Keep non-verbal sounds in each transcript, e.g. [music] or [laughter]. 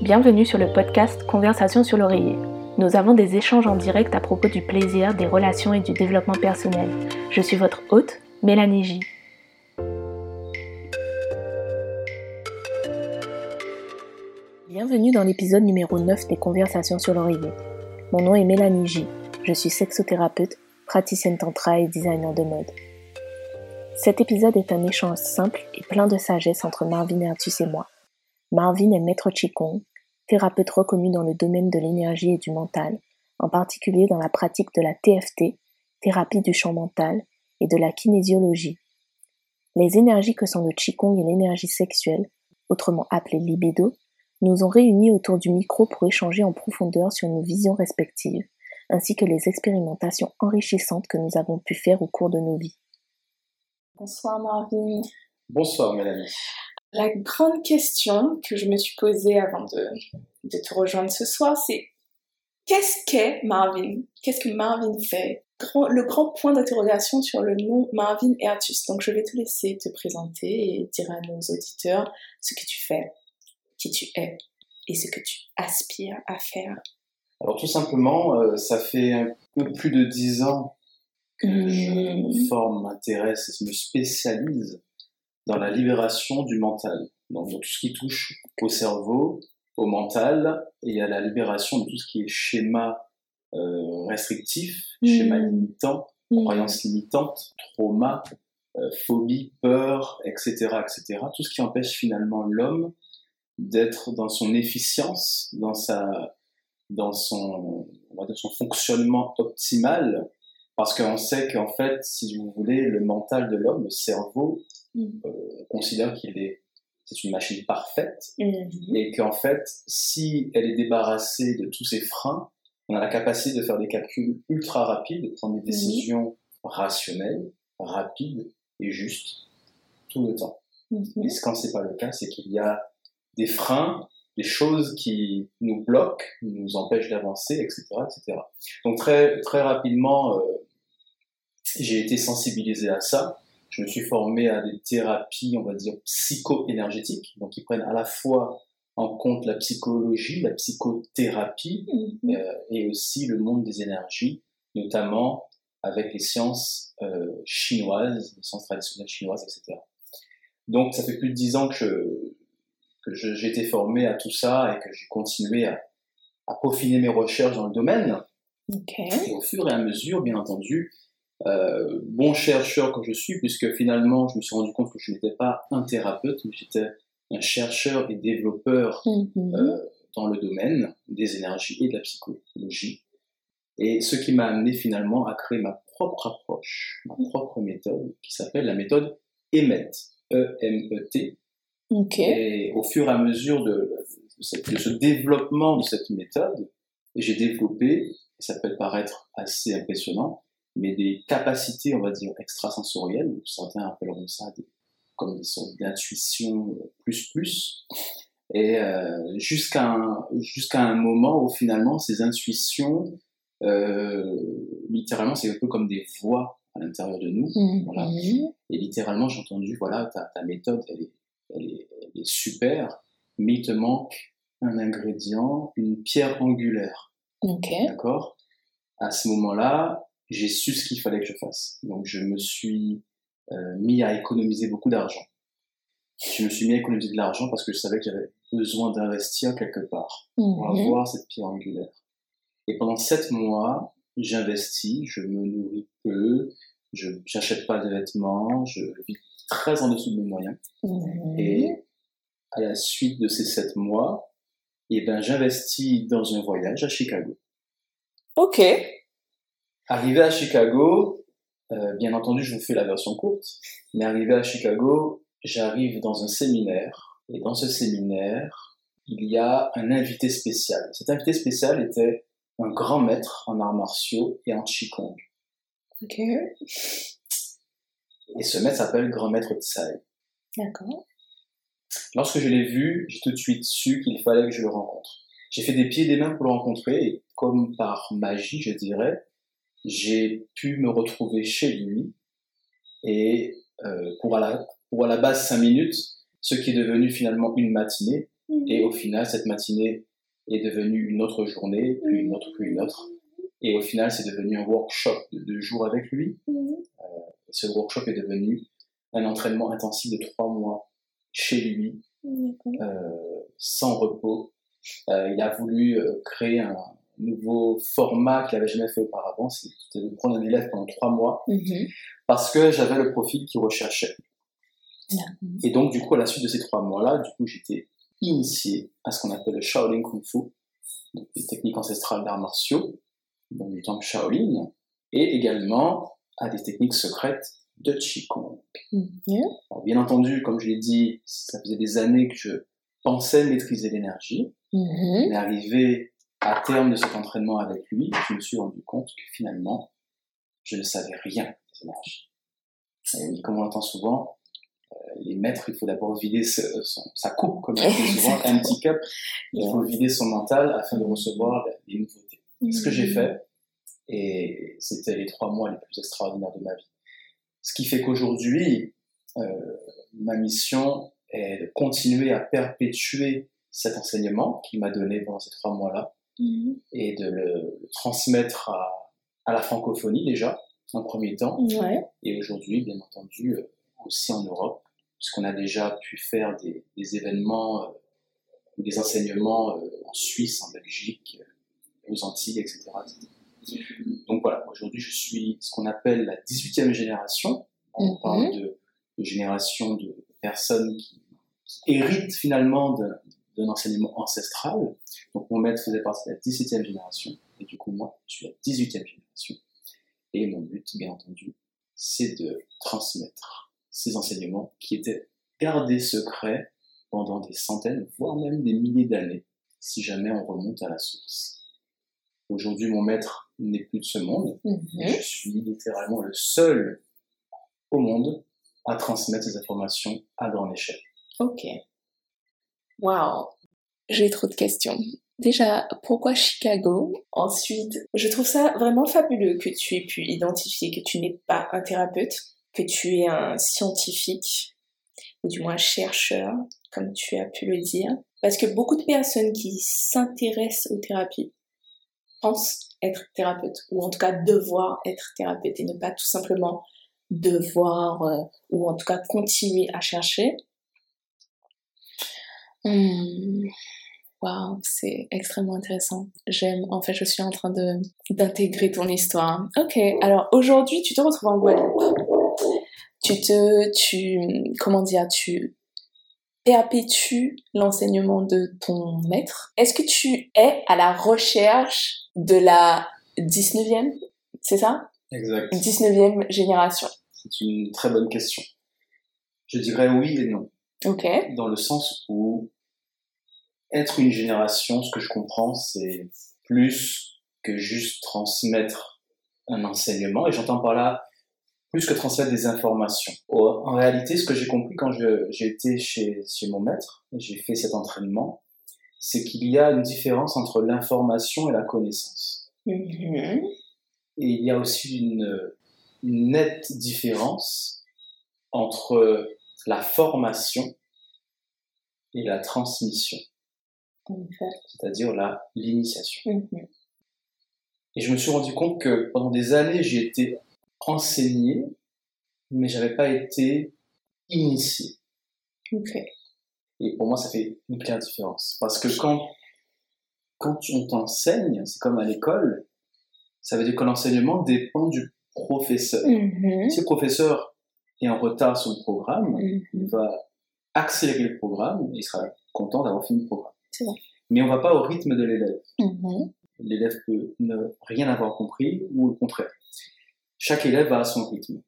Bienvenue sur le podcast Conversation sur l'oreiller. Nous avons des échanges en direct à propos du plaisir, des relations et du développement personnel. Je suis votre hôte, Mélanie J. Bienvenue dans l'épisode numéro 9 des Conversations sur l'oreiller. Mon nom est Mélanie J. Je suis sexothérapeute, praticienne tantra et designer de mode. Cet épisode est un échange simple et plein de sagesse entre Marvin Ertus et moi. Marvin est maître Qigong, thérapeute reconnu dans le domaine de l'énergie et du mental, en particulier dans la pratique de la TFT, thérapie du champ mental, et de la kinésiologie. Les énergies que sont le Qigong et l'énergie sexuelle, autrement appelée libido, nous ont réunis autour du micro pour échanger en profondeur sur nos visions respectives, ainsi que les expérimentations enrichissantes que nous avons pu faire au cours de nos vies. Bonsoir Marvin. Bonsoir Mélanie. La grande question que je me suis posée avant de, de te rejoindre ce soir, c'est qu'est-ce qu'est Marvin? Qu'est-ce que Marvin fait? Le grand point d'interrogation sur le nom Marvin Ertus. Donc je vais te laisser te présenter et dire à nos auditeurs ce que tu fais, qui tu es et ce que tu aspires à faire. Alors tout simplement, euh, ça fait un peu plus de dix ans que je mmh. me forme, m'intéresse et me spécialise dans la libération du mental. Donc, tout ce qui touche au cerveau, au mental, et à la libération de tout ce qui est schéma euh, restrictif, schéma mmh. limitant, mmh. croyances limitantes, trauma, euh, phobie, peur, etc., etc. Tout ce qui empêche finalement l'homme d'être dans son efficience, dans sa, dans son, on va dire son fonctionnement optimal, parce qu'on sait qu'en fait, si vous voulez, le mental de l'homme, le cerveau, Mm. Euh, on considère qu'il est c'est une machine parfaite mm-hmm. et qu'en fait, si elle est débarrassée de tous ces freins, on a la capacité de faire des calculs ultra rapides, de prendre des décisions rationnelles, rapides et justes tout le temps. Mm-hmm. Et quand c'est pas le cas, c'est qu'il y a des freins, des choses qui nous bloquent, nous empêchent d'avancer, etc., etc. Donc très très rapidement, euh, j'ai été sensibilisé à ça je me suis formé à des thérapies, on va dire, psycho-énergétiques, donc qui prennent à la fois en compte la psychologie, la psychothérapie mhm. euh, et aussi le monde des énergies, notamment avec les sciences euh, chinoises, les sciences traditionnelles chinoises, etc. Donc ça fait plus de dix ans que, que j'ai été formé à tout ça et que j'ai continué à, à, peaufiner mes recherches dans le domaine. Et au fur et à mesure, bien entendu, euh, bon chercheur que je suis, puisque finalement, je me suis rendu compte que je n'étais pas un thérapeute, mais j'étais un chercheur et développeur mhm. euh, dans le domaine des énergies et de la psychologie. Et ce qui m'a amené finalement à créer ma propre approche, ma propre méthode, qui s'appelle la méthode EMET, E-M-E-T. Et au fur et à mesure de, de, ce développement de cette méthode, j'ai développé, et ça peut paraître assez impressionnant, mais des capacités, on va dire, extrasensorielles, certains appelleront ça comme des sortes d'intuition plus plus, et euh, jusqu'à un, jusqu'à un moment où finalement ces intuitions, euh, littéralement, c'est un peu comme des voix à l'intérieur de nous. Mmh. Voilà. Et littéralement, j'ai entendu, voilà, ta, ta méthode, elle est, elle, est, elle est super, mais il te manque un ingrédient, une pierre angulaire. D'accord? À ce moment-là, j'ai su ce qu'il fallait que je fasse. Donc je me suis euh, mis à économiser beaucoup d'argent. Je me suis mis à économiser de l'argent parce que je savais que j'avais besoin d'investir quelque part pour mhm. avoir cette pierre angulaire. Et pendant sept mois, j'investis, je me nourris peu, je n'achète pas de vêtements, je vis très en dessous de mes moyens. Mhm. Et à la suite de ces sept mois, eh ben, j'investis dans un voyage à Chicago. Ok. Arrivé à Chicago, euh, bien entendu, je vous fais la version courte, mais arrivé à Chicago, j'arrive dans un séminaire, et dans ce séminaire, il y a un invité spécial. Cet invité spécial était un grand maître en arts martiaux et en Qigong. Ok. Et ce maître s'appelle Grand Maître Tsai. D'accord. Lorsque je l'ai vu, j'ai tout de suite su qu'il fallait que je le rencontre. J'ai fait des pieds et des mains pour le rencontrer, et comme par magie, je dirais, j'ai pu me retrouver chez lui et euh, pour, à la, pour à la base cinq minutes, ce qui est devenu finalement une matinée, Mhm. Et au final, cette matinée est devenue une autre journée, puis une autre, puis une autre. Et au final, c'est devenu un workshop de deux jours avec lui. Mhm. Euh, ce workshop est devenu un entraînement intensif de trois mois chez lui, euh, sans repos. Il a voulu créer un nouveau format qu'il n'avait jamais fait auparavant, c'était de prendre un élève pendant trois mois, mhm. parce que j'avais le profil qu'il recherchait. Et donc, du coup, à la suite de ces trois mois-là, du coup, j'étais initié à ce qu'on appelle le Shaolin Kung Fu, donc des techniques ancestrales d'arts martiaux, donc du temple Shaolin, et également à des techniques secrètes de Qigong. Mm-hmm. bien entendu, comme je l'ai dit, ça faisait des années que je pensais maîtriser l'énergie, mais arrivé à terme de cet entraînement avec lui, je me suis rendu compte que finalement, je ne savais rien des énergies. Et comme on l'entend souvent, euh, les maîtres, il faut d'abord vider sa coupe, comme on dit souvent, [laughs] un petit cup, il faut vider son mental afin de recevoir les nouveautés. Ce que j'ai mm-hmm. fait, et c'était les trois mois les plus extraordinaires de ma vie. Ce qui fait qu'aujourd'hui, euh, ma mission est de continuer à perpétuer cet enseignement qu'il m'a donné pendant ces trois mois-là mhm. et de le, transmettre à, à, la francophonie déjà, en premier temps, et aujourd'hui, bien entendu, euh, aussi en Europe, puisqu'on a déjà pu faire des, des événements euh, des enseignements euh, en Suisse, en Belgique, aux Antilles, etc. Donc voilà, aujourd'hui je suis ce qu'on appelle la 18e génération. On mhm. parle de, génération de personnes qui, héritent finalement d'un enseignement ancestral. Donc mon maître faisait partie de la 17e génération, et du coup moi je suis la 18e génération. Et mon but, bien entendu, c'est de transmettre ces enseignements qui étaient gardés secrets pendant des centaines, voire même des milliers d'années, si jamais on remonte à la source. Aujourd'hui, mon maître n'est plus de ce monde. Mhm. je suis littéralement le seul au monde à transmettre ces informations à grande échelle. Ok. Waouh. J'ai trop de questions. Déjà, pourquoi Chicago? Ensuite, je trouve ça vraiment fabuleux que tu aies pu identifier que tu n'es pas un thérapeute, que tu es un scientifique, ou du moins chercheur, comme tu as pu le dire. Parce que beaucoup de personnes qui s'intéressent aux thérapies pense être thérapeute, ou en tout cas devoir être thérapeute, et ne pas tout simplement devoir, euh, ou en tout cas continuer à chercher. Waouh, c'est extrêmement intéressant. J'aime, en fait, je suis en train de d'intégrer ton histoire. Ok, alors aujourd'hui, tu te retrouves en Guadeloupe. Tu te, tu, comment dire, tu perpétues l'enseignement de ton maître. Est-ce que tu es à la recherche de la 19e, c'est ça? Exact. 19e génération. C'est une très bonne question. Je dirais oui et non. Dans le sens où être une génération, ce que je comprends, c'est plus que juste transmettre un enseignement. Et j'entends par là plus que transmettre des informations. En réalité, ce que j'ai compris quand j'ai été chez, chez mon maître, j'ai fait cet entraînement, c'est qu'il y a une différence entre l'information et la connaissance. Mm-hmm. Et il y a aussi une, nette différence entre la formation et la transmission. C'est-à-dire la l'initiation. Mm-hmm. Et je me suis rendu compte que pendant des années, j'ai été enseigné, mais j'avais pas été initié. Et pour moi, ça fait une claire différence. Parce que quand, quand on t'enseigne, c'est comme à l'école, ça veut dire que l'enseignement dépend du professeur. Mm-hmm. Si le professeur est en retard sur le programme, mm-hmm. il va accélérer le programme et il sera content d'avoir fini le programme. Mais on ne va pas au rythme de l'élève. Mm-hmm. L'élève peut ne rien avoir compris ou le contraire. Chaque élève va à son rythme.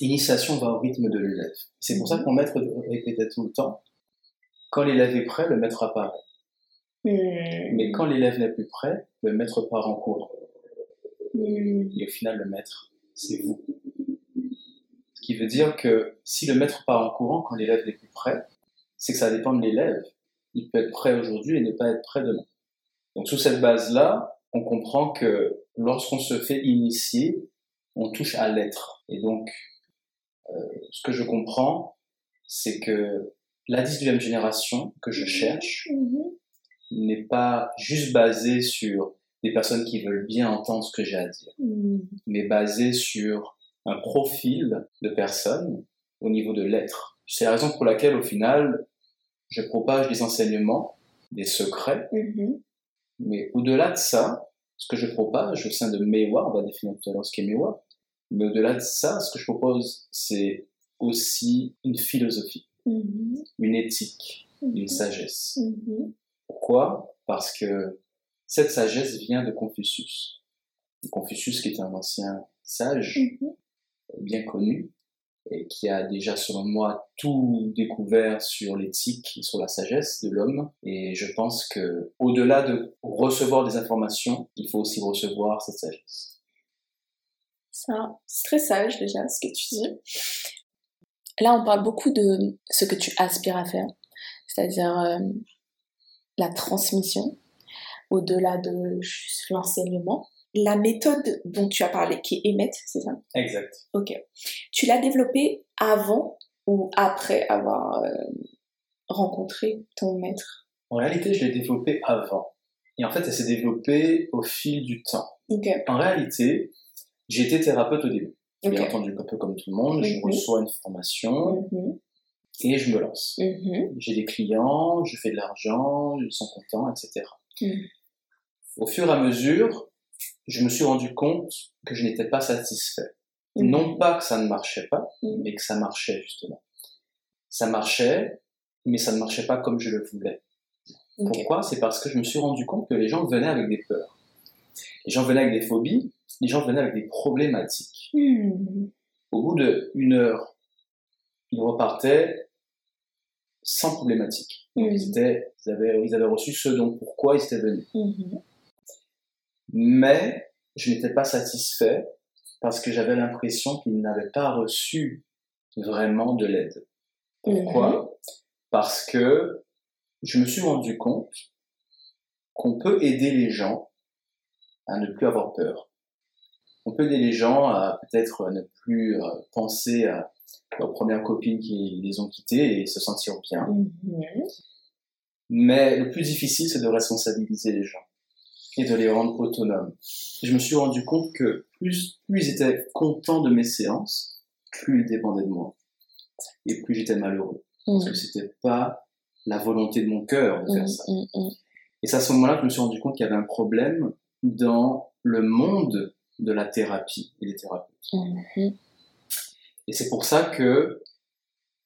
L'initiation va au rythme de l'élève. C'est pour ça qu'on maître répétait tout le temps quand l'élève est prêt, le maître apparaît. Mais quand l'élève n'est plus prêt, le maître part en cours. Et au final, le maître, c'est vous. Qui veut dire que si le maître part en courant quand l'élève n'est plus prêt, c'est que ça dépend de l'élève. Il peut être prêt aujourd'hui et ne pas être prêt demain. Donc sous cette base-là, on comprend que lorsqu'on se fait initier, on touche à l'être. Et donc, euh, ce que je comprends, c'est que la 19e génération que je cherche Mhm. n'est pas juste basée sur des personnes qui veulent bien entendre ce que j'ai à dire, Mhm. mais basée sur un profil de personnes au niveau de l'être. C'est la raison pour laquelle, au final, je propage des enseignements, des secrets, Mhm. mais au-delà de ça, ce que je propage au sein de Mewa, on va définir tout à l'heure ce qu'est Mewa, mais au-delà de ça, ce que je propose, c'est aussi une philosophie, Mhm. une éthique, une Mhm. sagesse. Pourquoi? Parce que cette sagesse vient de Confucius. Confucius qui est un ancien sage. Bien connu et qui a déjà, selon moi, tout découvert sur l'éthique sur la sagesse de l'homme. Et je pense que, au-delà de recevoir des informations, il faut aussi recevoir cette sagesse. C'est très sage déjà ce que tu dis. Là, on parle beaucoup de ce que tu aspires à faire, c'est-à-dire euh, la transmission, au-delà de juste l'enseignement. La méthode dont tu as parlé, qui est EMET, c'est ça? Exact. Ok. Tu l'as développée avant ou après avoir euh, rencontré ton maître? En réalité, je l'ai développé avant. Et en fait, elle s'est développée au fil du temps. Ok. En réalité, j'ai été thérapeute au début. Bien Ok. entendu, un peu comme tout le monde, je Mhm. reçois une formation Mhm. et je me lance. Mhm. J'ai des clients, je fais de l'argent, ils sont contents, etc. Au fur et à mesure, je me suis rendu compte que je n'étais pas satisfait. Mhm. Non pas que ça ne marchait pas, Mhm. mais que ça marchait justement. Ça marchait, mais ça ne marchait pas comme je le voulais. Pourquoi? C'est parce que je me suis rendu compte que les gens venaient avec des peurs. Les gens venaient avec des phobies, les gens venaient avec des problématiques. Mhm. Au bout d'une heure, ils repartaient sans problématique. Ils, étaient, ils, avaient, ils avaient reçu ce dont pourquoi ils étaient venus. Mhm. Mais je n'étais pas satisfait parce que j'avais l'impression qu'ils n'avaient pas reçu vraiment de l'aide. Pourquoi? Parce que je me suis rendu compte qu'on peut aider les gens à ne plus avoir peur. On peut aider les gens à peut-être ne plus euh, penser à leurs premières copines qui les ont quittés et se sentir bien. Mhm. Mais le plus difficile, c'est de responsabiliser les gens et de les rendre autonomes. Je me suis rendu compte que plus, plus ils étaient contents de mes séances, plus ils dépendaient de moi. Et plus j'étais malheureux. Parce que c'était pas la volonté de mon cœur de faire Mhm. ça. Mhm. Et c'est à ce moment-là que je me suis rendu compte qu'il y avait un problème dans le monde de la thérapie et des thérapeutes. Et c'est pour ça que,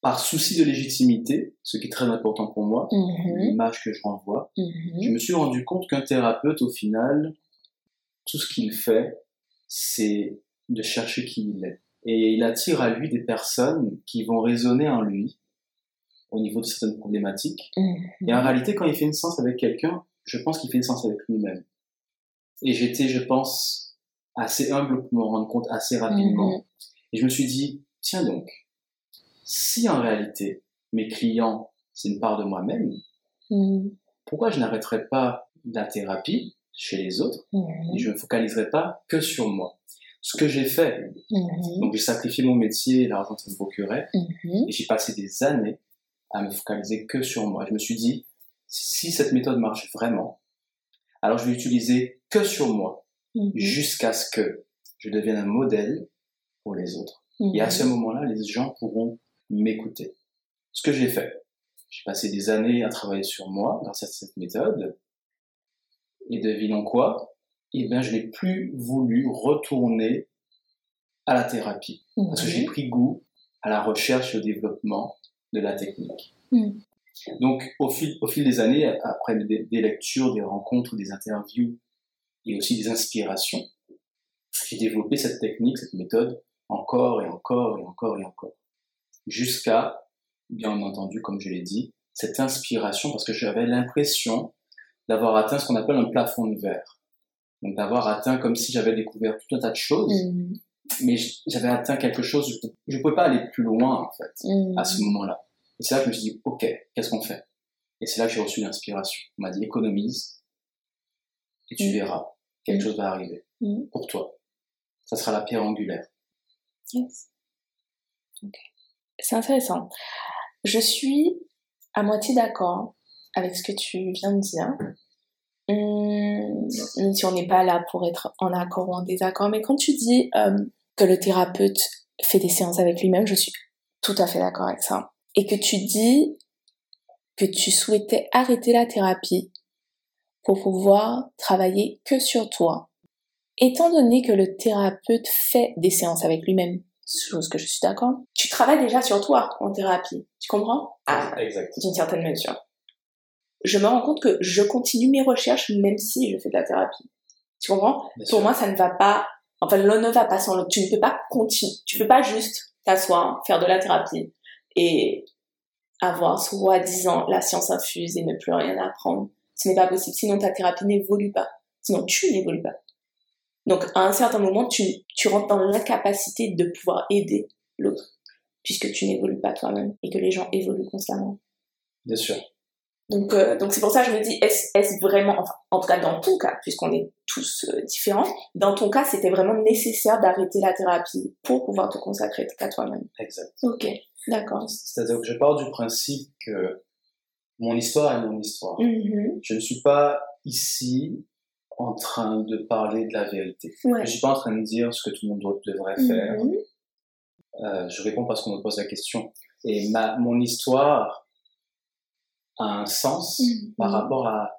par souci de légitimité, ce qui est très important pour moi, Mhm. l'image que je renvoie, je Mhm. me suis rendu compte qu'un thérapeute, au final, tout ce qu'il fait, c'est de chercher qui il est. Et il attire à lui des personnes qui vont résonner en lui au niveau de certaines problématiques. Mhm. Et en réalité, quand il fait une séance avec quelqu'un, je pense qu'il fait une séance avec lui-même. Et j'étais, je pense, assez humble pour me rendre compte assez rapidement. Et je me suis dit, tiens donc, si en réalité, mes clients, c'est une part de moi-même, Mhm. pourquoi je n'arrêterais pas la thérapie chez les autres Mhm. et je ne me focaliserai pas que sur moi? Ce que j'ai fait, Mhm. donc j'ai sacrifié mon métier et l'argent que ça me procurait, et j'ai passé des années à me focaliser que sur moi. Je me suis dit, si cette méthode marche vraiment, alors je vais l'utiliser que sur moi, jusqu'à ce que je devienne un modèle pour les autres. Et à ce moment-là, les gens pourront m'écouter. Ce que j'ai fait, j'ai passé des années à travailler sur moi grâce à cette méthode. Et devinons quoi? Eh bien, je n'ai plus voulu retourner à la thérapie. Parce que j'ai pris goût à la recherche et au développement de la technique. Mhm. Donc, au fil, au fil des années, après des, des lectures, des rencontres, des interviews et aussi des inspirations, j'ai développé cette technique, cette méthode, encore et encore et encore et encore. Jusqu'à, bien entendu, comme je l'ai dit, cette inspiration, parce que j'avais l'impression d'avoir atteint ce qu'on appelle un plafond de verre. Donc d'avoir atteint comme si j'avais découvert tout un tas de choses, Mhm. mais j'avais atteint quelque chose, je ne pouvais pas aller plus loin en fait, Mhm. à ce moment-là. Et c'est là que je me suis dit, ok, qu'est-ce qu'on fait? Et c'est là que j'ai reçu l'inspiration. On m'a dit, économise, et tu Mhm. verras, quelque Mhm. chose va arriver Mhm. pour toi. Ça sera la pierre angulaire. Yes. Ok. C'est intéressant. Je suis à moitié d'accord avec ce que tu viens de dire. Hum, même si on n'est pas là pour être en accord ou en désaccord, mais quand tu dis euh, que le thérapeute fait des séances avec lui-même, je suis tout à fait d'accord avec ça. Et que tu dis que tu souhaitais arrêter la thérapie pour pouvoir travailler que sur toi. Étant donné que le thérapeute fait des séances avec lui-même, chose que je suis d'accord, tu travailles déjà sur toi en thérapie. Tu comprends? Ah. D'une certaine mesure. Je me rends compte que je continue mes recherches même si je fais de la thérapie. Tu comprends? Pour moi, ça ne va pas. Enfin, l'on ne va pas sans l'autre. Tu ne peux pas continuer. Tu peux pas juste t'asseoir, faire de la thérapie et avoir soi-disant la science infuse et ne plus rien apprendre. Ce n'est pas possible. Sinon, ta thérapie n'évolue pas. Sinon, tu n'évolues pas. Donc, à un certain moment, tu, tu rentres dans l'incapacité de pouvoir aider l'autre, puisque tu n'évolues pas toi-même et que les gens évoluent constamment. Bien sûr. Donc, euh, donc c'est pour ça que je me dis, est-ce vraiment, enfin, en tout cas dans ton cas, puisqu'on est tous euh, différents, dans ton cas, c'était vraiment nécessaire d'arrêter la thérapie pour pouvoir te consacrer à toi-même. Exact. Ok, d'accord. C'est-à-dire que je pars du principe que mon histoire est mon histoire. Mm-hmm. Je ne suis pas ici en train de parler de la vérité. Je ne suis pas en train de dire ce que tout le monde devrait faire. Mhm. Euh, je réponds parce qu'on me pose la question. Et ma, mon histoire a un sens Mhm. par rapport à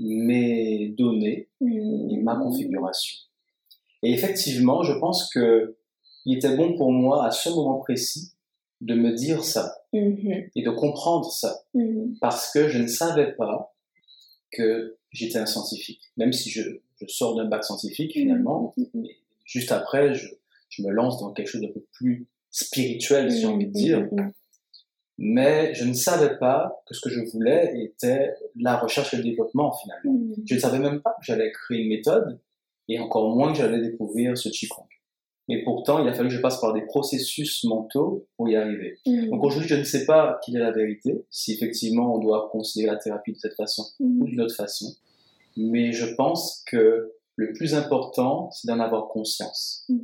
mes données et ma Mhm. configuration. Et effectivement, je pense que il était bon pour moi à ce moment précis de me dire ça Mhm. et de comprendre ça Mhm. parce que je ne savais pas que j'étais un scientifique. Même si je, je sors d'un bac scientifique finalement, Mhm. juste après, je, je me lance dans quelque chose d'un peu plus spirituel, si j'ai envie de dire. Mais je ne savais pas que ce que je voulais était la recherche et le développement finalement. Je ne savais même pas que j'allais créer une méthode et encore moins que j'allais découvrir ce Qigong. Et pourtant, il a fallu que je passe par des processus mentaux pour y arriver. Mhm. Donc aujourd'hui, je ne sais pas quelle est la vérité, si effectivement on doit considérer la thérapie de cette façon ou Mhm. d'une autre façon. Mais je pense que le plus important, c'est d'en avoir conscience. Mm.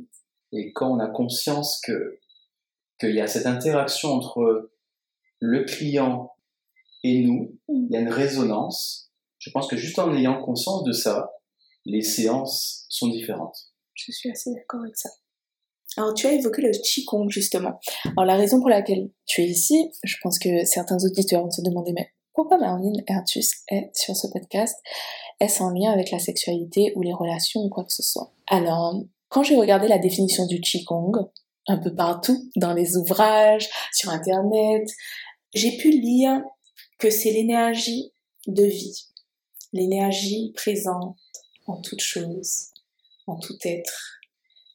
Et quand on a conscience que qu'il y a cette interaction entre le client et nous, Mm. il y a une résonance. Je pense que juste en ayant conscience de ça, les séances sont différentes. Je suis assez d'accord avec ça. Alors, tu as évoqué le Qigong, justement. Alors, la raison pour laquelle tu es ici, je pense que certains auditeurs vont se demander, mais pourquoi Marlene Ertus est sur ce podcast? Est-ce en lien avec la sexualité ou les relations ou quoi que ce soit? Alors, quand j'ai regardé la définition du Qigong, un peu partout, dans les ouvrages, sur Internet, j'ai pu lire que c'est l'énergie de vie, l'énergie présente en toute chose, en tout être,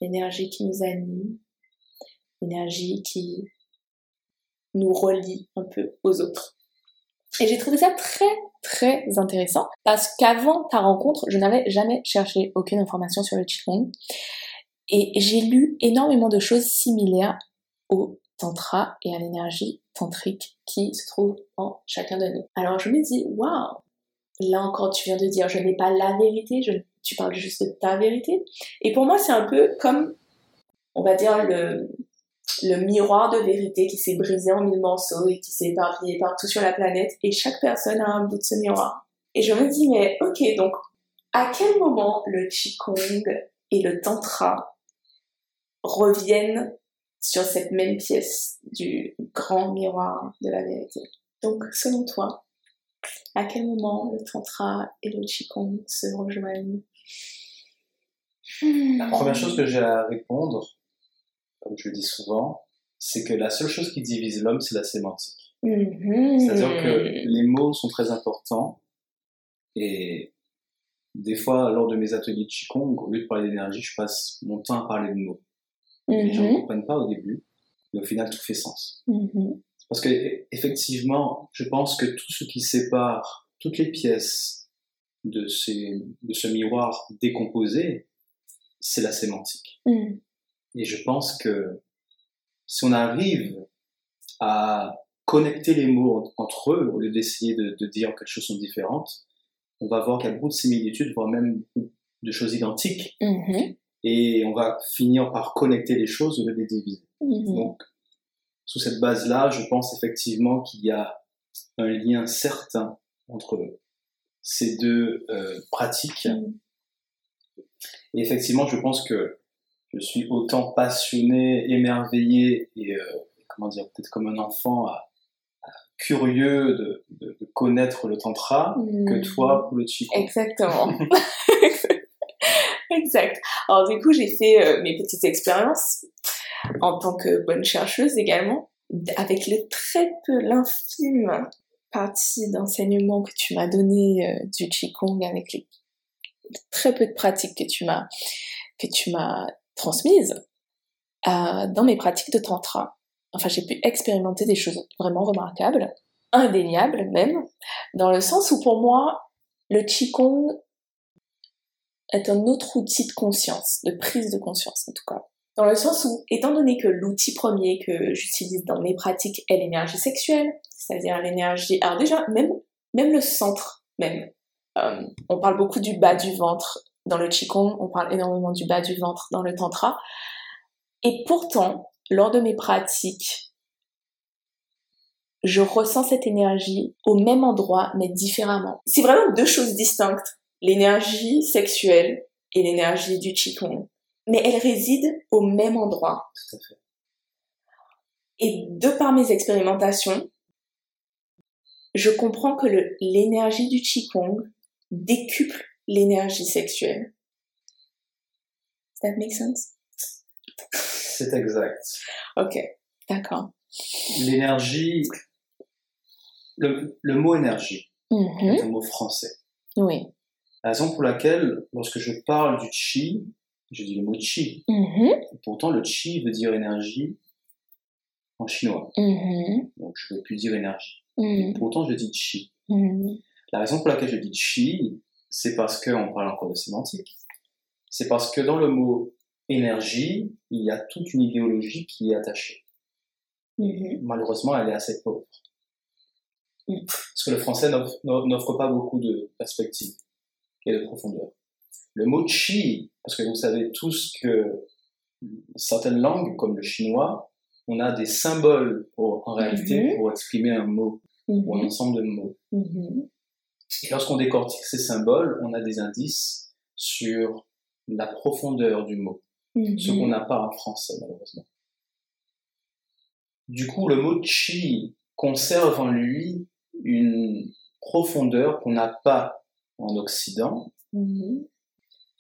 l'énergie qui nous anime, l'énergie qui nous relie un peu aux autres. Et j'ai trouvé ça très très intéressant parce qu'avant ta rencontre, je n'avais jamais cherché aucune information sur le Qigong et j'ai lu énormément de choses similaires au tantra et à l'énergie tantrique qui se trouve en chacun de nous. Alors je me dis, waouh, là encore tu viens de dire, je n'ai pas la vérité, je, tu parles juste de ta vérité. Et pour moi c'est un peu comme, on va dire, le, miroir de vérité qui s'est brisé en mille morceaux et qui s'est éparpillé partout sur la planète et chaque personne a un bout de ce miroir. Et je me dis, mais ok, donc à quel moment le Qigong et le Tantra reviennent sur cette même pièce du grand miroir de la vérité? Donc, selon toi, à quel moment le Tantra et le Qigong se rejoignent? La première chose que j'ai à répondre, comme je le dis souvent, c'est que la seule chose qui divise l'homme, c'est la sémantique. Mhm. C'est-à-dire que les mots sont très importants et des fois, lors de mes ateliers de Qigong, au lieu de parler d'énergie, je passe mon temps à parler de mots. Les gens ne Mhm. comprennent pas au début, mais au final, tout fait sens. Parce que effectivement, je pense que tout ce qui sépare toutes les pièces de, ces, de ce miroir décomposé, c'est la sémantique. Mhm. Et je pense que si on arrive à connecter les mots en- entre eux, au lieu d'essayer de, de dire que les choses sont différentes, on va voir qu'il y a beaucoup de similitudes, voire même de choses identiques. Mhm. Et on va finir par connecter les choses au lieu de les diviser. Mhm. Donc, sous cette base-là, je pense effectivement qu'il y a un lien certain entre ces deux euh, pratiques. Mm. Et effectivement, je pense que je suis autant passionné, émerveillé et euh, comment dire, peut-être comme un enfant à- à curieux de, de- de connaître le tantra Mm. que toi pour le qigong. Exactement. [laughs] [laughs] exact. Alors du coup, j'ai fait euh, mes petites expériences en tant que bonne chercheuse également, avec le très peu, l'infime partie d'enseignement que tu m'as donné euh, du Qigong, avec les très peu de pratiques que tu m'as que tu m'as transmises euh, dans mes pratiques de tantra. Enfin, j'ai pu expérimenter des choses vraiment remarquables, indéniables même, dans le sens où pour moi, le Qigong est un autre outil de conscience, de prise de conscience en tout cas. Dans le sens où, étant donné que l'outil premier que j'utilise dans mes pratiques est l'énergie sexuelle, c'est-à-dire l'énergie, alors déjà, même, même le centre, même, euh, on parle beaucoup du bas du ventre dans le Qigong, on parle énormément du bas du ventre dans le Tantra, et pourtant, lors de mes pratiques, je ressens cette énergie au même endroit, mais différemment. C'est vraiment deux choses distinctes. L'énergie sexuelle et l'énergie du Qigong. Mais elles résident au même endroit. Tout à fait. Et de par mes expérimentations, je comprends que l'énergie du Qigong décuple l'énergie sexuelle. Does that make sense? C'est exact. Ok, d'accord. L'énergie, le, le mot énergie Mhm. est un mot français. Oui. La raison pour laquelle, lorsque je parle du chi, je dis le mot chi. Mhm. Pourtant, le chi veut dire énergie en chinois. Mhm. Donc, je ne veux plus dire énergie. Mhm. Pourtant, je dis chi. La raison pour laquelle je dis chi, c'est parce qu'on parle encore de sémantique. C'est parce que dans le mot énergie, il y a toute une idéologie qui est attachée. Malheureusement, elle est assez pauvre. Mm. Parce que le français n'offre n'offre pas beaucoup de perspective et de profondeur. Le mot chi, parce que vous savez tous que certaines langues, comme le chinois, on a des symboles pour- en réalité Mhm. pour exprimer un mot ou un Mhm. ensemble de mots. Mhm. Et lorsqu'on décortique ces symboles, on a des indices sur la profondeur du mot, ce qu'on n'a pas en français malheureusement. Du coup, le mot chi conserve en lui une profondeur qu'on n'a pas en Occident.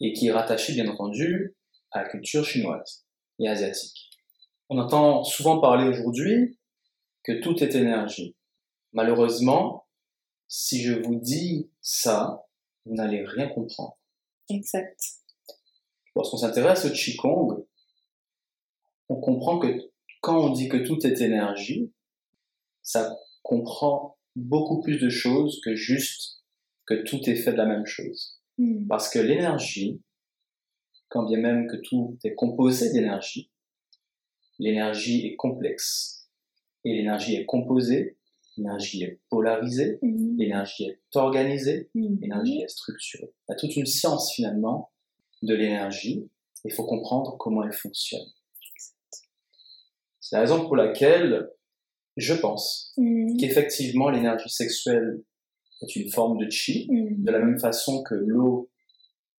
Et qui est rattachée bien entendu à la culture chinoise et asiatique. On entend souvent parler aujourd'hui que tout est énergie. Malheureusement, si je vous dis ça, vous n'allez rien comprendre. Exact. Lorsqu'on s'intéresse au Qigong, on comprend que quand on dit que tout est énergie, ça comprend beaucoup plus de choses que juste que tout est fait de la même chose. Mhm. Parce que l'énergie, quand bien même que tout est composé d'énergie, l'énergie est complexe. Et l'énergie est composée, l'énergie est polarisée, Mhm. l'énergie est organisée, Mhm. l'énergie est structurée. Il y a toute une science finalement de l'énergie. Il faut comprendre comment elle fonctionne. C'est la raison pour laquelle je pense qu'effectivement l'énergie sexuelle est une forme de chi, Mhm. de la même façon que l'eau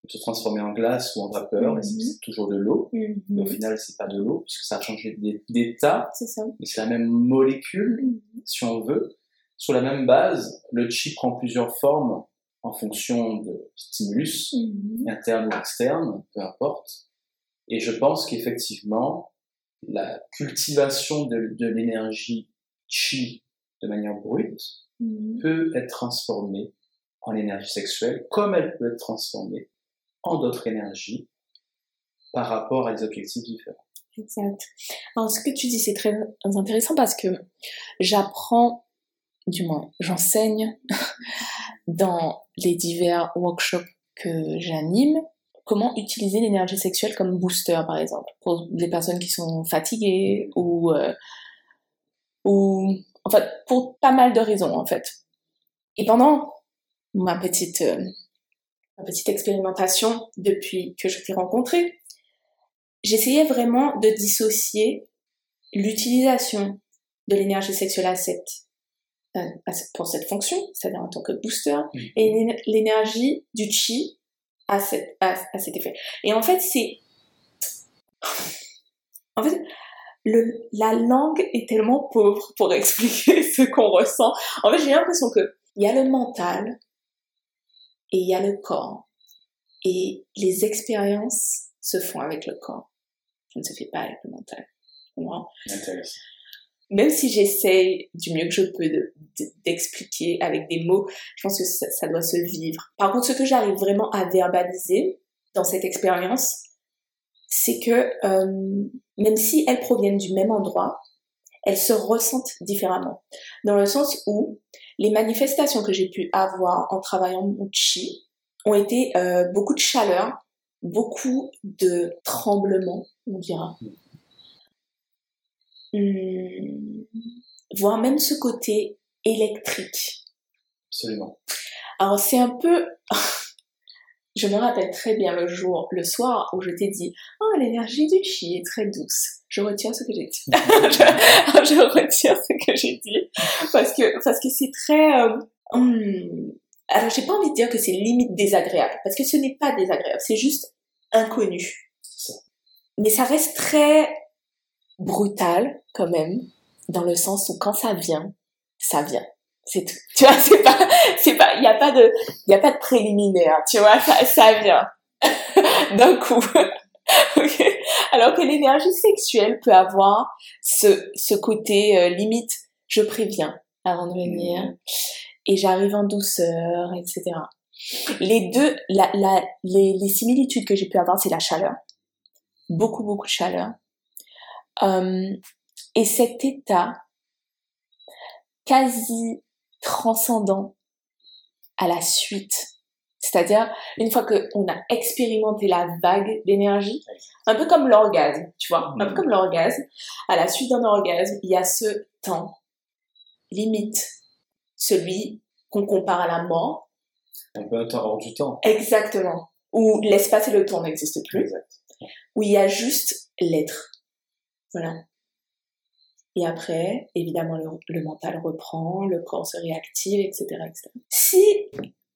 peut se transformer en glace ou en vapeur, et c'est Mhm. c'est toujours de l'eau. Mais au final, c'est pas de l'eau, puisque ça a changé d'é- d'état, C'est ça. mais c'est la même molécule, Mhm. si on veut. Sur la même base, le chi prend plusieurs formes en fonction de stimulus, interne ou externe, peu importe. Et je pense qu'effectivement, la cultivation de, de l'énergie chi de manière brute Mhm. peut être transformée en énergie sexuelle, comme elle peut être transformée en d'autres énergies par rapport à des objectifs différents. Exact. Alors, ce que tu dis, c'est très intéressant parce que j'apprends, du moins, j'enseigne [laughs] dans les divers workshops que j'anime comment utiliser l'énergie sexuelle comme booster, par exemple, pour les personnes qui sont fatiguées ou, euh, ou, en fait, pour pas mal de raisons, en fait. Et pendant ma petite, euh, ma petite expérimentation depuis que je t'ai rencontrée, j'essayais vraiment de dissocier l'utilisation de l'énergie sexuelle à 7 pour cette fonction, c'est-à-dire en tant que booster, et l'énergie du chi à, cet effet. Et en fait, c'est... En fait, le, la langue est tellement pauvre pour [laughs] expliquer ce qu'on ressent. En fait, j'ai l'impression que il y a le mental et il y a le corps. Et les expériences se font avec le corps. Ça ne se fait pas avec le mental. Même si j'essaye du mieux que je peux d'expliquer avec des mots, je pense que ça, doit se vivre. Par contre, ce que j'arrive vraiment à verbaliser dans cette expérience, c'est que euh, même si elles proviennent du même endroit, elles se ressentent différemment. Dans le sens où les manifestations que j'ai pu avoir en travaillant mon chi ont été euh, beaucoup de chaleur, beaucoup de tremblements, on dira, Hum, voire même ce côté électrique. Absolument. Alors c'est un peu, [laughs] je me rappelle très bien le jour, le soir où je t'ai dit, oh l'énergie du chi est très douce. Je retire ce que j'ai dit. [laughs] je, retire ce que j'ai dit parce que parce que c'est très. Euh, hum, alors j'ai pas envie de dire que c'est limite désagréable parce que ce n'est pas désagréable, c'est juste inconnu. Mais ça reste très brutal quand même, dans le sens où quand ça vient, ça vient. C'est tout. [laughs] Tu vois, c'est pas, c'est pas, il y a pas de, il y a pas de préliminaire. Tu vois, ça, ça vient [laughs] d'un coup. [laughs] Alors que l'énergie sexuelle peut avoir ce, ce côté euh, limite, je préviens avant de venir et j'arrive en douceur, etc. Les deux, la, la, les, les similitudes que j'ai pu avoir, c'est la chaleur. Beaucoup, beaucoup de chaleur. Euh, et cet état quasi transcendant à la suite. C'est-à-dire, une fois qu'on a expérimenté la vague d'énergie, un peu comme l'orgasme, tu vois, un peu comme l'orgasme, à la suite d'un orgasme, il y a ce temps limite, celui qu'on compare à la mort. Un peu un temps hors du temps. Exactement. Où l'espace et le temps n'existent plus. Où il y a juste l'être. Voilà. Et après, évidemment, le, mental reprend, le corps se réactive, etc., etc. Si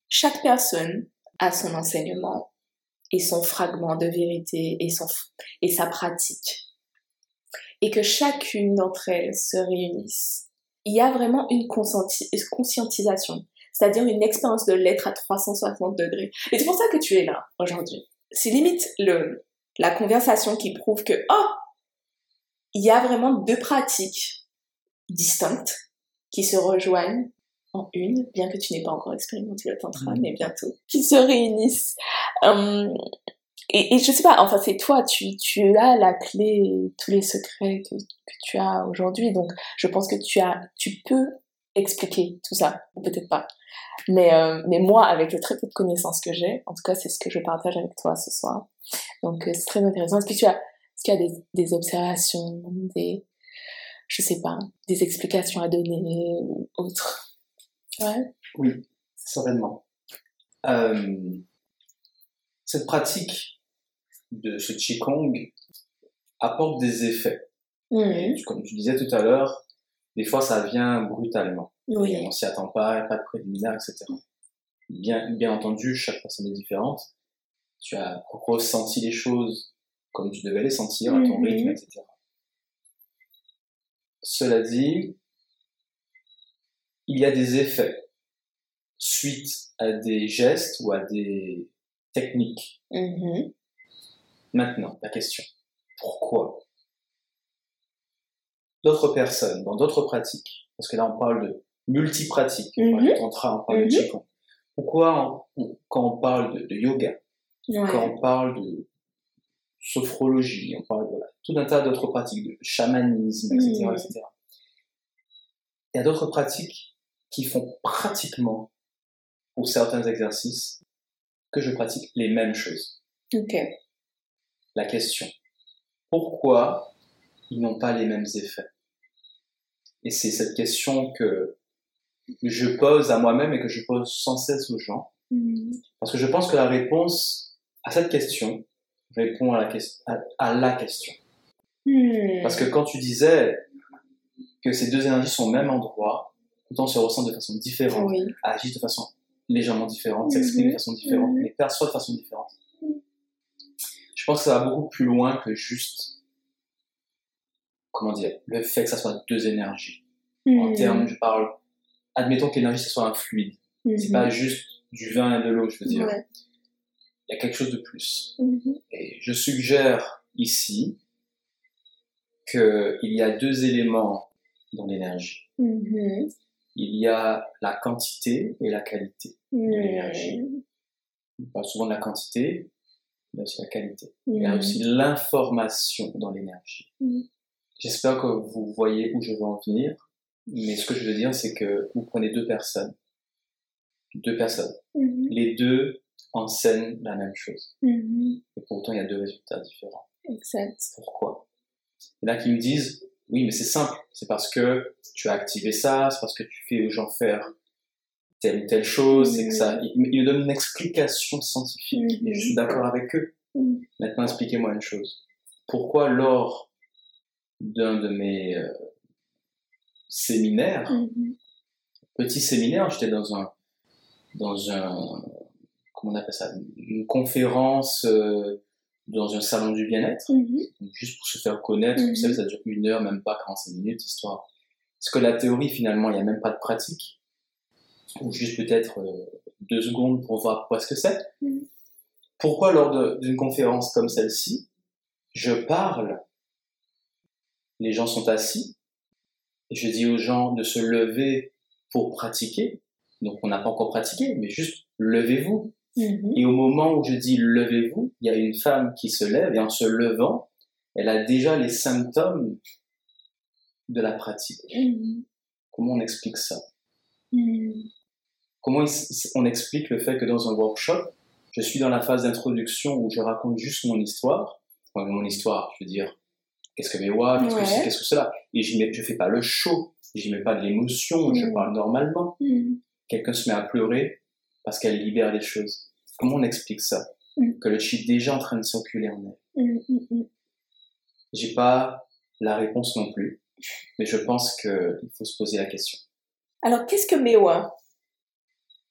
chaque personne a son enseignement et son fragment de vérité et, son, et sa pratique, et que chacune d'entre elles se réunissent, il y a vraiment une conscientisation, c'est-à-dire une expérience de l'être à 360 degrés. Et c'est pour ça que tu es là aujourd'hui. C'est limite le, la conversation qui prouve que, oh, il y a vraiment deux pratiques distinctes qui se rejoignent en une, bien que tu n'aies pas encore expérimenté le tantra, mm. mais bientôt, qui se réunissent. Hum, et, et, je sais pas, enfin c'est toi, tu, tu as la clé, tous les secrets que, que tu as aujourd'hui, donc je pense que tu as, tu peux expliquer tout ça, ou peut-être pas. Mais, euh, mais moi, avec le très peu de connaissances que j'ai, en tout cas c'est ce que je partage avec toi ce soir. Donc euh, c'est très intéressant. Est-ce que tu as qu'il y a des, des, observations, des, je sais pas, des explications à donner ou autre ouais. Oui, certainement. Euh, cette pratique de ce Qigong apporte des effets. Mmh. Comme tu disais tout à l'heure, des fois ça vient brutalement. Oui. On s'y attend pas, il n'y a pas de préliminaire, etc. Bien, bien entendu, chaque personne est différente. Tu as ressenti les choses comme tu devais les sentir à ton mhm. rythme, etc. Cela dit, il y a des effets suite à des gestes ou à des techniques. Mhm. Maintenant, la question, pourquoi d'autres personnes, dans d'autres pratiques, parce que là on parle de multi-pratiques, on parle de mhm. tantra, on parle de qigong, pourquoi quand on parle de, yoga, quand on parle de sophrologie, on parle de tout un tas d'autres pratiques, de chamanisme, etc., etc. Il y a d'autres pratiques qui font pratiquement, pour certains exercices, que je pratique les mêmes choses. Ok. La question, pourquoi ils n'ont pas les mêmes effets? Et c'est cette question que je pose à moi-même et que je pose sans cesse aux gens. Mm. Parce que je pense que la réponse à cette question, répond à la, à, la question. Hmm. Parce que quand tu disais que ces deux énergies sont au même endroit, autant se ressentent de façon différente, agissent de façon légèrement différente, s'expriment de façon différente, mais perçoivent de façon différente. Je pense que ça va beaucoup plus loin que juste, comment dire, le fait que ça soit deux énergies. En termes, je parle, admettons que l'énergie, ce soit un fluide. C'est pas juste du vin et de l'eau, je veux dire. Il y a quelque chose de plus. Et je suggère ici qu'il y a deux éléments dans l'énergie. Mm-hmm. Il y a la quantité et la qualité de l'énergie. On parle souvent de la quantité, mais aussi la qualité. Il y a mm. aussi l'information dans l'énergie. J'espère que vous voyez où je veux en venir, mais ce que je veux dire, c'est que vous prenez deux personnes, deux personnes, les deux enseignent la même chose. Mm-hmm. Et pourtant, il y a deux résultats différents. Exact. Pourquoi? Il y en a qui me disent, oui, mais c'est simple. C'est parce que tu as activé ça, c'est parce que tu fais aux gens faire telle ou telle chose, c'est que ça. Ils me donnent une explication scientifique et je suis d'accord avec eux. Maintenant, expliquez-moi une chose. Pourquoi lors d'un de mes euh, séminaires, petit séminaire, j'étais dans un dans un comment on appelle ça, une conférence euh, dans un salon du bien-être, mhm. juste pour se faire connaître. Vous savez, mhm. ça dure une heure, même pas 45 minutes, histoire. Parce que la théorie, finalement, il n'y a même pas de pratique. Ou juste peut-être euh, deux secondes pour voir quoi ce que c'est. Mhm. Pourquoi, lors d'une conférence comme celle-ci, je parle, les gens sont assis, et je dis aux gens de se lever pour pratiquer. Donc, on n'a pas encore pratiqué, mais juste levez-vous. Mhm. Et au moment où je dis levez-vous, il y a une femme qui se lève et en se levant, elle a déjà les symptômes de la pratique. Mhm. Comment on explique ça? Mhm. Comment on explique le fait que dans un workshop, je suis dans la phase d'introduction où je raconte juste mon histoire, enfin, mon histoire, je veux dire, qu'est-ce que mes qu'est-ce que c'est, qu'est-ce que cela, et je ne fais pas le show, j'y mets pas de l'émotion, je parle normalement. Quelqu'un se met à pleurer, parce qu'elle libère des choses. Comment on explique ça mm. Que le chi est déjà en train de circuler en elle. Mm, mm, J'ai pas la réponse non plus, mais je pense qu'il faut se poser la question. Alors, qu'est-ce que Mewa?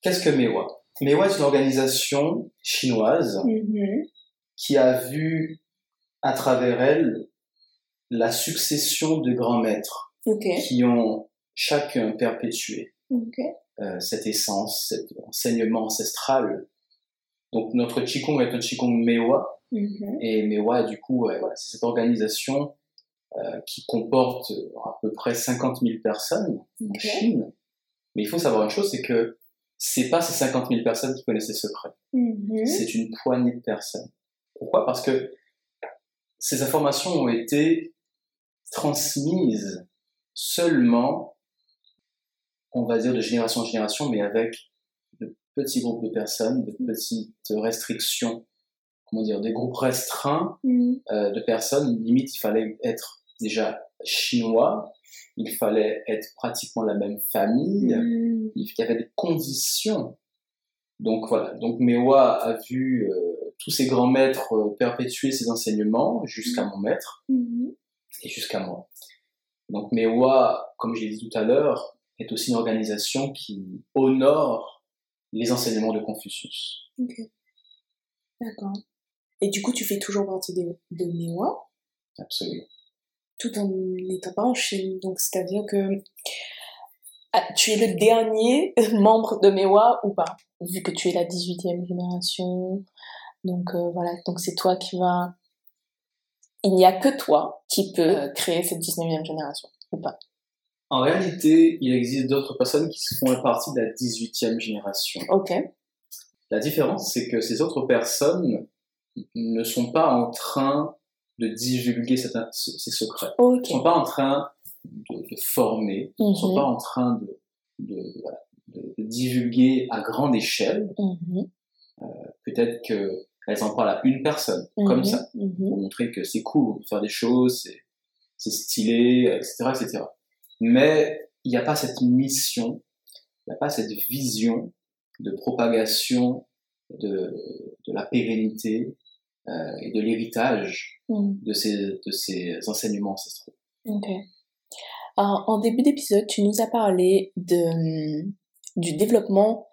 Qu'est-ce que Mewa? Mewa est une organisation chinoise mm-hmm. qui a vu à travers elle la succession de grands maîtres qui ont chacun perpétué euh, cette essence, cet enseignement ancestral. Donc notre Qigong est un Qigong Mewa, mm-hmm. et Mewa, du coup, c'est cette organisation euh, qui comporte à peu près 50 000 personnes en Chine. Mais il faut savoir une chose, c'est que c'est pas ces 50 000 personnes qui connaissent les secrets. Mm-hmm. C'est une poignée de personnes. Pourquoi? Parce que ces informations ont été transmises seulement on va dire, de génération en génération, mais avec de petits groupes de personnes, de petites restrictions, comment dire, des groupes restreints mm. euh, de personnes. Limite, il fallait être déjà chinois, il fallait être pratiquement la même famille, mm. il y avait des conditions. Donc voilà, donc Mewa a vu euh, tous ses grands maîtres euh, perpétuer ses enseignements jusqu'à mon maître et jusqu'à moi. Donc Mewa, comme j'ai dit tout à l'heure, est aussi une organisation qui honore les enseignements de Confucius. Ok. D'accord. Et du coup, tu fais toujours partie de, de Mewa? Absolument. Tout en n'étant pas en Chine. Donc, c'est-à-dire que ah, tu es le dernier [laughs] membre de Mewa ou pas? Vu que tu es la 18e génération. Donc, euh, voilà. Donc, c'est toi qui vas. Il n'y a que toi qui peux euh, créer cette 19e génération, ou pas? En réalité, il existe d'autres personnes qui font partie de la 18e génération. Ok. La différence, c'est que ces autres personnes ne sont pas en train de divulguer ces secrets. Ils ne sont pas en train de, former, ils ne sont Mhm. pas en train de, divulguer à grande échelle. Mhm. Peut-être qu'elles en parlent à une personne, comme Mhm. ça, Mhm. pour montrer que c'est cool, on peut faire des choses, c'est- c'est stylé, etc., etc. Mais il n'y a pas cette mission, il n'y a pas cette vision de propagation de, de la pérennité euh, et de l'héritage Mhm. de ces, de ces enseignements ancestraux. Ok. en début d'épisode, tu nous as parlé de, du développement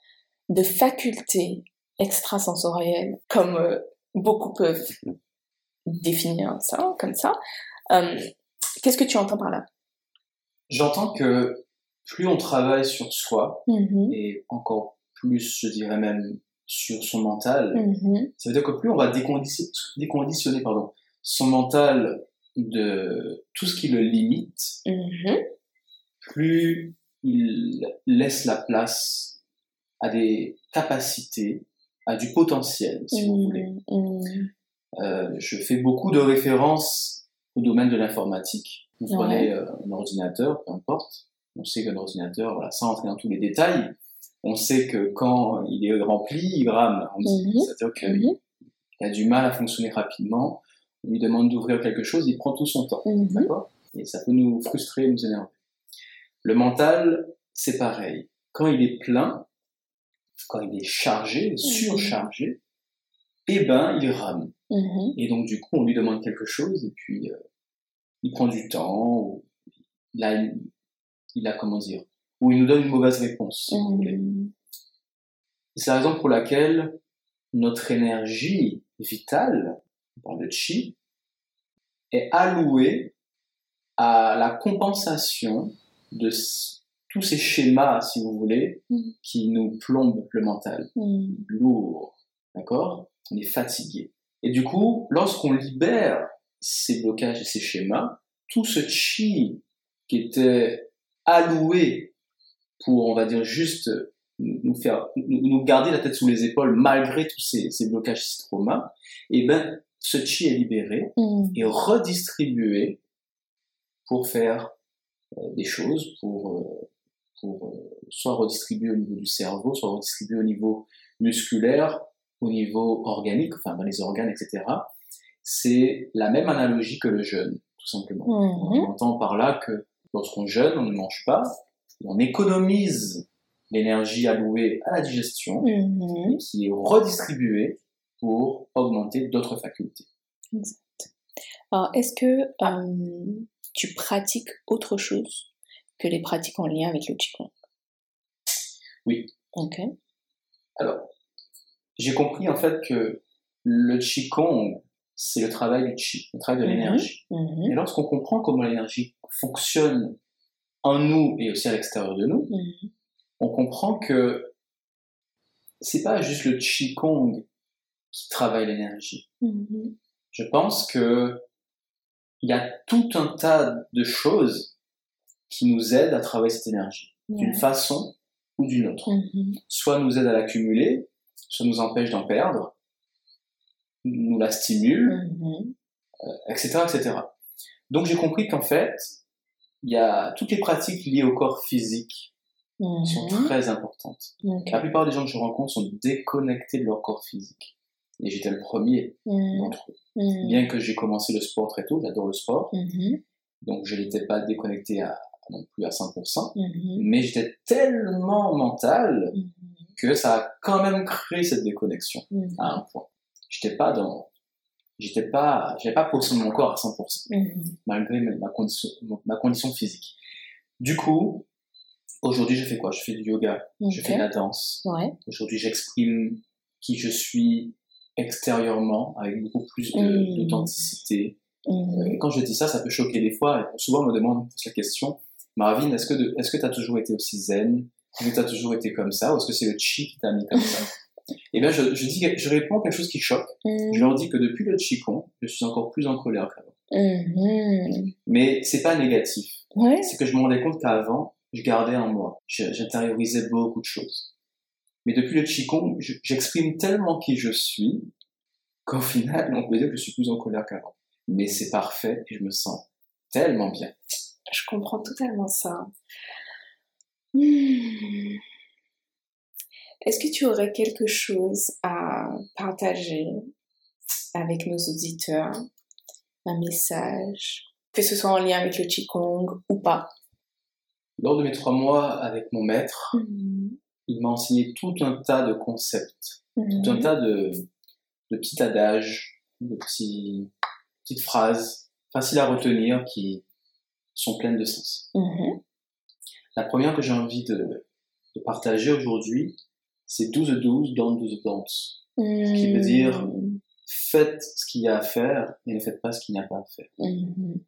de facultés extrasensorielles, comme euh, beaucoup peuvent définir ça, comme ça. Euh, qu'est-ce que tu entends par là? J'entends que plus on travaille sur soi, mm-hmm. et encore plus, je dirais même, sur son mental, mm-hmm. ça veut dire que plus on va déconditionner, déconditionner pardon, son mental de tout ce qui le limite, mm-hmm. plus il laisse la place à des capacités, à du potentiel, si vous voulez. Euh, je fais beaucoup de références au domaine de l'informatique. Vous prenez euh, un ordinateur, peu importe. On sait qu'un ordinateur, voilà, sans entrer dans tous les détails, on sait que quand il est rempli, il rame. Mhm. C'est-à-dire qu'il a du mal à fonctionner rapidement. On lui demande d'ouvrir quelque chose, il prend tout son temps. Mhm. D'accord? Et ça peut nous frustrer, nous énerver. Le mental, c'est pareil. Quand il est plein, quand il est chargé, mhm. surchargé, eh ben, il rame. Mhm. Et donc, du coup, on lui demande quelque chose et puis euh, il prend du temps, ou il a, il a, comment dire, ou il nous donne une mauvaise réponse, si vous voulez. Mhm. C'est la raison pour laquelle notre énergie vitale, dans le chi, est allouée à la compensation de tous ces schémas, si vous voulez, Mhm. qui nous plombent le mental. Lourd. D'accord? On est fatigué. Et du coup, lorsqu'on libère ces blocages et ces schémas, tout ce chi qui était alloué pour, on va dire, juste nous faire, nous garder la tête sous les épaules malgré tous ces, ces blocages, ces traumas, et ben, ce chi est libéré Mhm. et redistribué pour faire euh, des choses, pour, euh, pour euh, soit redistribuer au niveau du cerveau, soit redistribuer au niveau musculaire, au niveau organique, enfin dans les organes, etc. C'est la même analogie que le jeûne, tout simplement. Mhm. On entend par là que lorsqu'on jeûne, on ne mange pas, on économise l'énergie allouée à la digestion, Mhm. qui est redistribuée pour augmenter d'autres facultés. Alors, est-ce que euh, tu pratiques autre chose que les pratiques en lien avec le Qigong? Oui. Ok. Alors, j'ai compris en fait que le Qigong, c'est le travail du Qi, le travail de Mhm. l'énergie. Mhm. Et lorsqu'on comprend comment l'énergie fonctionne en nous et aussi à l'extérieur de nous, Mhm. on comprend que c'est pas juste le Qigong qui travaille l'énergie. Je pense que il y a tout un tas de choses qui nous aident à travailler cette énergie, d'une façon ou d'une autre. Soit nous aide à l'accumuler, soit nous empêche d'en perdre, nous la stimule, Mhm. etc., etc. Donc j'ai compris qu'en fait, il y a toutes les pratiques liées au corps physique sont Mhm. très importantes. La plupart des gens que je rencontre sont déconnectés de leur corps physique. Et j'étais le premier Mhm. d'entre eux. Mhm. Bien que j'ai commencé le sport très tôt, j'adore le sport, donc je n'étais pas déconnecté à, non plus à 100%, Mhm. mais j'étais tellement mental. Que ça a quand même créé cette déconnexion Mhm. à un point. J'étais pas dans, j'étais pas, j'avais pas possédé mon corps à 100%, Mhm. malgré ma condition, ma condition physique. Du coup, aujourd'hui je fais quoi? Je fais du yoga, je fais de la danse. Ouais. Aujourd'hui j'exprime qui je suis extérieurement avec beaucoup plus Mhm. d'authenticité. Mhm. Et quand je dis ça, ça peut choquer des fois. Et souvent, on me demande on me pose la question Marvin, est-ce que de- est-ce que tu as toujours été aussi zen? Est-ce que tu as toujours été comme ça Ou est-ce que c'est le chi qui t'a mis comme ça? Et bien, je, je, dis, je réponds quelque chose qui choque. Mhm. Je leur dis que depuis le Qigong, je suis encore plus en colère qu'avant. Mhm. Mais c'est pas négatif. Ouais. C'est que je me rendais compte qu'avant, je gardais en moi. J'intériorisais beaucoup de choses. Mais depuis le Qigong, je- j'exprime tellement qui je suis qu'au final, on peut dire que je suis plus en colère qu'avant. Mais c'est parfait et je me sens tellement bien. Je comprends totalement ça. [sighs] Est-ce que tu aurais quelque chose à partager avec nos auditeurs? Un message? Que ce soit en lien avec le Qigong ou pas? Lors de mes trois mois avec mon maître, Mhm. il m'a enseigné tout un tas de concepts, Mhm. tout un tas de, de petits adages, de petits, petites phrases faciles à retenir qui, sont pleines de sens. Mm-hmm. La première que j'ai envie de, partager aujourd'hui, c'est 12-12, don't 12 don't. Ce qui veut dire, faites ce qu'il y a à faire et ne faites pas ce qu'il n'y a pas à faire. Mm-hmm.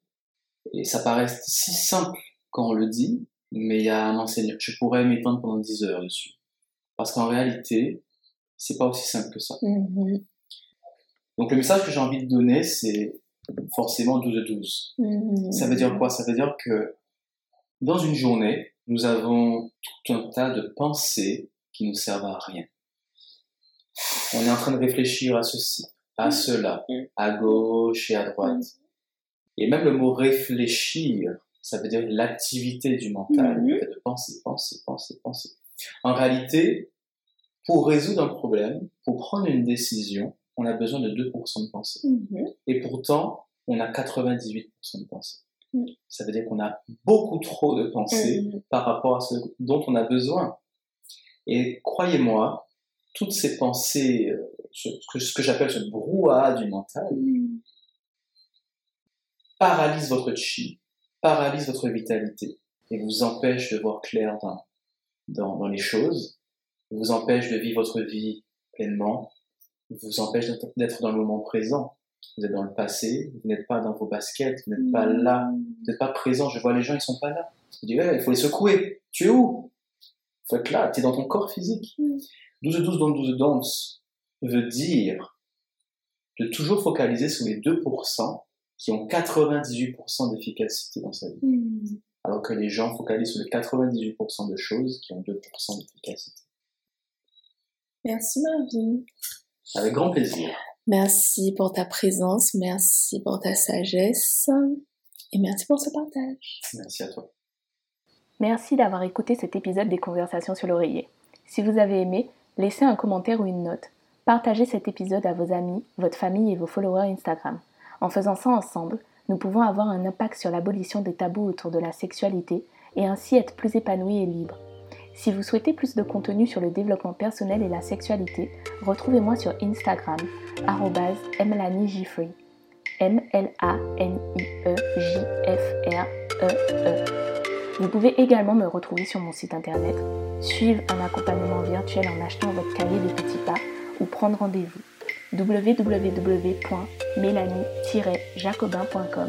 Et ça paraît si simple quand on le dit, mais il y a un enseignant. Je pourrais m'étendre pendant 10 heures dessus. Parce qu'en réalité, c'est pas aussi simple que ça. Mm-hmm. Donc le message que j'ai envie de donner, c'est forcément 12 de 12. Mm-hmm. Ça veut dire quoi? Ça veut dire que dans une journée, nous avons tout un tas de pensées qui ne servent à rien. On est en train de réfléchir à ceci, à mm-hmm. cela, à gauche et à droite. Et même le mot réfléchir, ça veut dire l'activité du mental, le fait de penser, penser, penser, penser. En réalité, pour résoudre un problème, pour prendre une décision, on a besoin de 2% de pensée. Mhm. Et pourtant, on a 98% de pensée. Mhm. Ça veut dire qu'on a beaucoup trop de pensées mhm. par rapport à ce dont on a besoin. Et croyez-moi, toutes ces pensées, euh, ce, ce que j'appelle ce brouhaha du mental, paralysent votre chi, paralysent votre vitalité et vous empêchent de voir clair dans, dans, dans les choses vous empêche de vivre votre vie pleinement, vous empêche d'être dans le moment présent. Vous êtes dans le passé, vous n'êtes pas dans vos baskets, vous n'êtes pas là, vous n'êtes pas présent. Je vois les gens, ils sont pas là. Je dis, il faut les secouer. Tu es où? Faut être là, tu es dans ton corps physique. 12-12 dans 12 danse veut dire de toujours focaliser sur les 2% qui ont 98% d'efficacité dans sa vie. Hmm. Alors que les gens focalisent sur les 98% de choses qui ont 2% d'efficacité. Merci Marvin. Avec grand plaisir. Merci pour ta présence, merci pour ta sagesse et merci pour ce partage. Merci à toi. Merci d'avoir écouté cet épisode des Conversations sur l'oreiller. Si vous avez aimé, laissez un commentaire ou une note. Partagez cet épisode à vos amis, votre famille et vos followers Instagram. En faisant ça ensemble, nous pouvons avoir un impact sur l'abolition des tabous autour de la sexualité et ainsi être plus épanouis et libres. Si vous souhaitez plus de contenu sur le développement personnel et la sexualité, retrouvez-moi sur Instagram, mlanijfree. M-L-A-N-I-E-J-F-R-E-E. Vous pouvez également me retrouver sur mon site internet, suivre un accompagnement virtuel en achetant votre cahier de petits pas ou prendre rendez-vous www.mélanie-jacobin.com